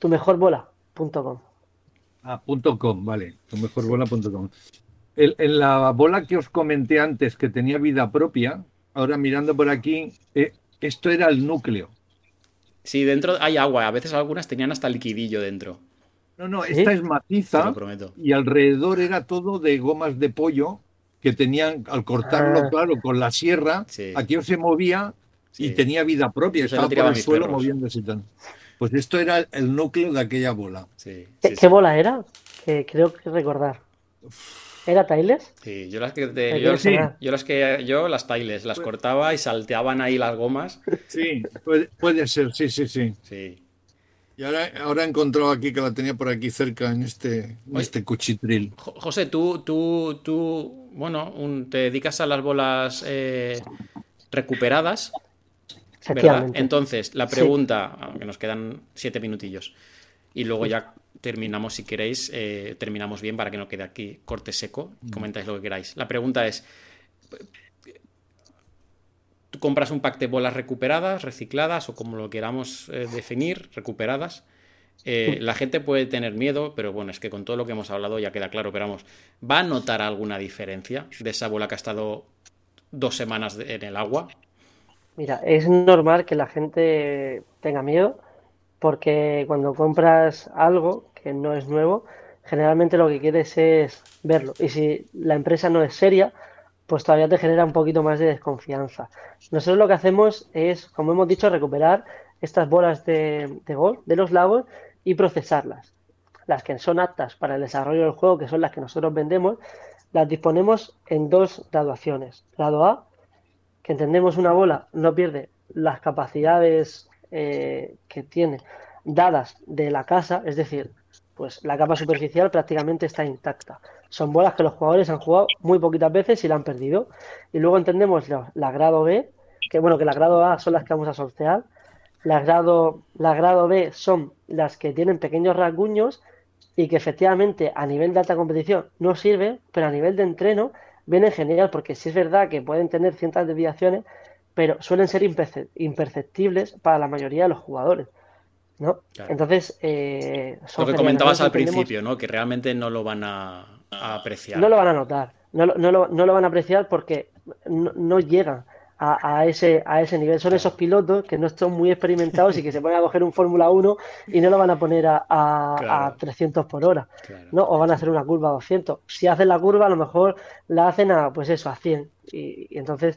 Tu mejorbola.com. Ah, punto com, vale. Tu en la bola que os comenté antes, que tenía vida propia, ahora mirando por aquí, eh, esto era el núcleo. Sí, dentro hay agua. A veces algunas tenían hasta liquidillo dentro. No, no, esta es maciza y alrededor era todo de gomas de pollo que tenían, al cortarlo, ah. claro, con la sierra, aquí se movía y tenía vida propia, estaba por el suelo moviéndose. Pues esto era el núcleo de aquella bola. ¿Qué, bola era? Que creo que recordar. ¿Era Tiles? Sí, yo las que yo, yo, las que yo las Tiles las pues cortaba y salteaban ahí las gomas. Sí, puede, ser, sí, sí, sí. Sí. Y ahora, ahora he encontrado aquí que la tenía por aquí cerca en este, este cuchitril. José, tú, tú, tú, bueno, te dedicas a las bolas eh, recuperadas. ¿verdad? Entonces, la pregunta, aunque nos quedan siete minutillos, y luego ya terminamos, si queréis, eh, terminamos bien para que no quede aquí corte seco, mm. comentáis lo que queráis. La pregunta es, tú compras un pack de bolas recuperadas, recicladas o como lo queramos eh, definir, recuperadas. Eh, la gente puede tener miedo, pero bueno, es que con todo lo que hemos hablado ya queda claro, pero vamos, ¿va a notar alguna diferencia de esa bola que ha estado dos semanas en el agua? Mira, es normal que la gente tenga miedo porque cuando compras algo que no es nuevo, generalmente lo que quieres es verlo. Y si la empresa no es seria, pues todavía te genera un poquito más de desconfianza. Nosotros lo que hacemos es, como hemos dicho, recuperar estas bolas de, gol de los lagos y procesarlas. Las que son aptas para el desarrollo del juego, que son las que nosotros vendemos, las disponemos en dos graduaciones. Grado A, que entendemos una bola no pierde las capacidades eh, que tiene dadas de la casa, es decir, pues la capa superficial prácticamente está intacta. Son bolas que los jugadores han jugado muy poquitas veces y la han perdido. Y luego entendemos la, grado B, que bueno, que la grado A son las que vamos a sortear. La grado, la grado B son las que tienen pequeños rasguños y que efectivamente a nivel de alta competición no sirven, pero a nivel de entreno vienen genial, porque sí es verdad que pueden tener ciertas desviaciones, pero suelen ser imperceptibles para la mayoría de los jugadores. ¿no? Entonces, eh, lo que comentabas al principio, ¿no? Que realmente no lo van a, apreciar. No lo van a notar, no, no, lo, no lo van a apreciar porque no, llegan a, ese, a ese nivel. Son esos pilotos que no son muy experimentados y que se ponen a coger un Fórmula 1 y no lo van a poner a, a, 300 por hora, ¿no? O van a hacer una curva a 200. Si hacen la curva, a lo mejor la hacen a, pues eso, a 100. Y, y entonces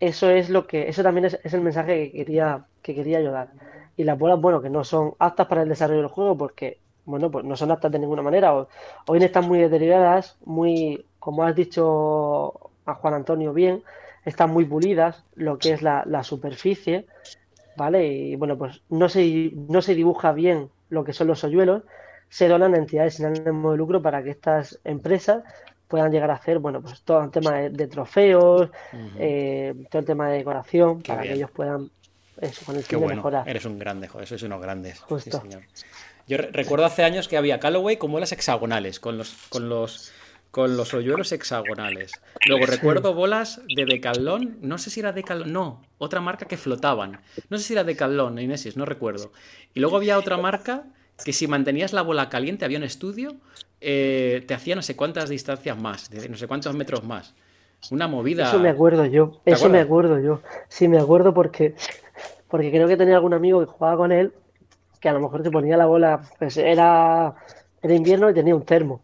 eso es lo que, eso también es, el mensaje que quería, que quería yo dar. Y las bolas, bueno, que no son aptas para el desarrollo del juego porque, bueno, pues no son aptas de ninguna manera. Hoy están muy deterioradas, muy, como has dicho a Juan Antonio bien, están muy pulidas, lo que es la, superficie, ¿vale? Y bueno, pues no se, no se dibuja bien lo que son los hoyuelos, se donan a entidades sin ánimo de lucro para que estas empresas puedan llegar a hacer, bueno, pues todo el tema de, trofeos, eh, todo el tema de decoración, para que ellos puedan, eso, con el fin de mejorar. Eres un grande, joder, sois unos grandes. Yo recuerdo hace años que había Callaway con bolas hexagonales, con los, con los, con los hoyuelos hexagonales. Luego recuerdo bolas de Decathlon, no sé si era Decathlon, no, otra marca que flotaban. No sé si era Decathlon, Inesis, no recuerdo. Y luego había otra marca que si mantenías la bola caliente, había un estudio eh, te hacía no sé cuántas distancias más, no sé cuántos metros más. Una movida. Eso me acuerdo yo, eso me acuerdo yo. Sí, me acuerdo porque, porque creo que tenía algún amigo que jugaba con él que a lo mejor te ponía la bola, pues era, era invierno y tenía un termo.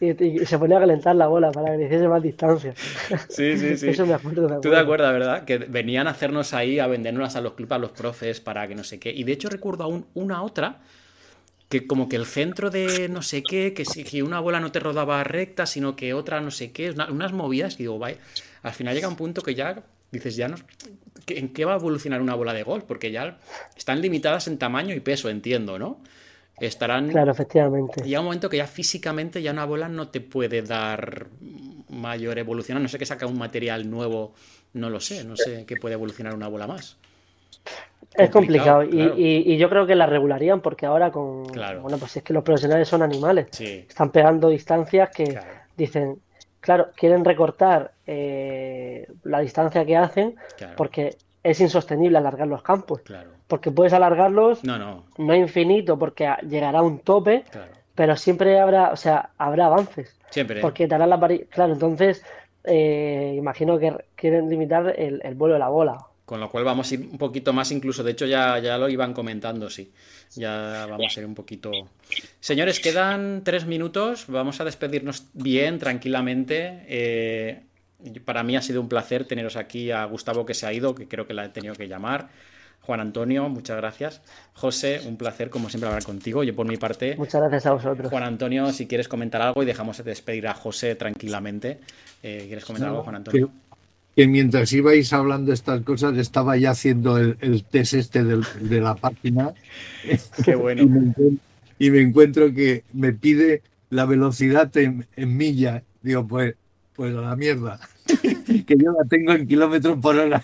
Y, se ponía a calentar la bola para que hiciese más distancia. Sí, sí, sí. Eso me acuerdo, Tú te acuerdas, ¿verdad? Que venían a hacernos ahí, a vendernos a los clubes, a los profes, para que no sé qué. Y de hecho recuerdo aún una otra que como que el centro de no sé qué, que si una bola no te rodaba recta, sino que otra no sé qué, unas movidas, y digo, vaya, al final llega un punto que ya dices, ya no, ¿en qué va a evolucionar una bola de golf? Porque ya están limitadas en tamaño y peso, entiendo, ¿no? Estarán... Claro, efectivamente. Llega un momento que ya físicamente ya una bola no te puede dar mayor evolución, no sé qué saca un material nuevo, no lo sé, no sé qué puede evolucionar una bola más. Es complicado y, yo creo que la regularían porque ahora con... Bueno, pues es que los profesionales son animales. Están pegando distancias que dicen, claro, quieren recortar eh, la distancia que hacen porque es insostenible alargar los campos. Porque puedes alargarlos no, no. no infinito porque llegará a un tope, pero siempre habrá, o sea, habrá avances. Siempre. Porque te hará la Claro, entonces eh, imagino que quieren limitar el, vuelo de la bola. Con lo cual vamos a ir un poquito más, incluso, de hecho ya, ya lo iban comentando, sí. Ya vamos a ir un poquito. Señores, quedan tres minutos. Vamos a despedirnos bien, tranquilamente. Eh, para mí ha sido un placer teneros aquí a Gustavo que se ha ido, que creo que la he tenido que llamar. Juan Antonio, muchas gracias. José, un placer como siempre hablar contigo. Yo por mi parte. Muchas gracias a vosotros. Juan Antonio, si quieres comentar algo y dejamos de despedir a José tranquilamente. Eh, ¿Quieres comentar algo, Juan Antonio? Que, mientras ibais hablando estas cosas estaba ya haciendo el, test este de la página. Qué bueno. y, me, encuentro que me pide la velocidad en, en milla. Digo, pues, pues a la mierda. que yo la tengo en kilómetros por hora.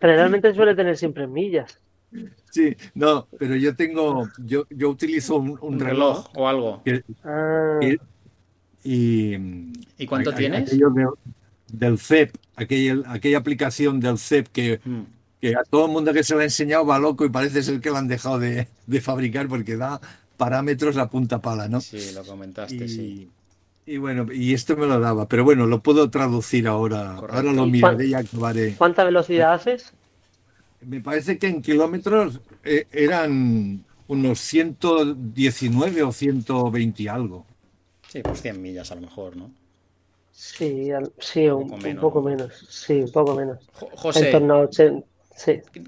Generalmente suele tener siempre millas. Sí, no, pero yo tengo, yo, yo utilizo un, reloj, o algo. Ah. y, ¿Y cuánto tienes? Del CEP, aquella, aquella aplicación del CEP que, hmm. que, a todo el mundo que se lo ha enseñado va loco y parece ser que lo han dejado de, de fabricar porque da parámetros a punta pala, ¿no? Sí, lo comentaste, sí. Y bueno, y esto me lo daba, pero bueno, lo puedo traducir ahora. Ahora lo miraré y acabaré. ¿Cuánta velocidad haces? Me parece que en kilómetros eh, eran unos 119 o 120 y algo. Sí, pues 100 millas a lo mejor, ¿no? Sí, sí un, poco, menos. Sí, un poco menos. José, en torno a 80,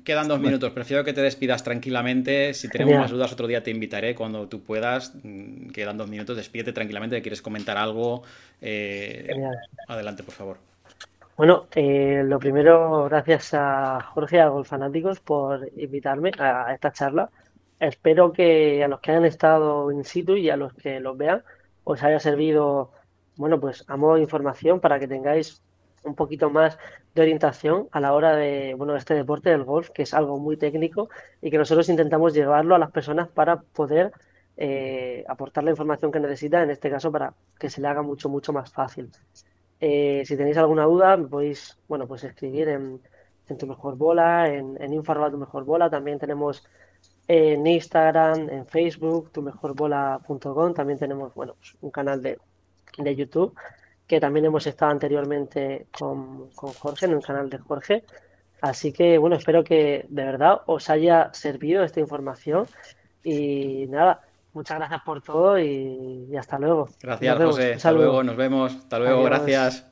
Quedan dos minutos, prefiero que te despidas tranquilamente. Si tenemos más dudas otro día te invitaré cuando tú puedas. Mm, quedan dos minutos, despídete tranquilamente. ¿Quieres comentar algo? Eh, adelante, por favor. Bueno, eh, lo primero, gracias a Jorge y a Golfanáticos por invitarme a esta charla. Espero que a los que hayan estado in situ y a los que los vean os haya servido, bueno, pues a modo de información para que tengáis un poquito más de orientación a la hora de bueno este deporte del golf que es algo muy técnico y que nosotros intentamos llevarlo a las personas para poder eh, aportar la información que necesita en este caso para que se le haga mucho mucho más fácil. Eh, si tenéis alguna duda me podéis bueno pues escribir en, en tu mejor bola en, en tu mejor bola. También tenemos en Instagram en Facebook tu mejor bola.com también tenemos bueno pues un canal de, de YouTube que también hemos estado anteriormente con, Jorge, en el canal de Jorge. Así que, bueno, espero que de verdad os haya servido esta información. Y nada, muchas gracias por todo y, hasta luego. Gracias, José. Hasta luego, nos vemos. Hasta luego, gracias.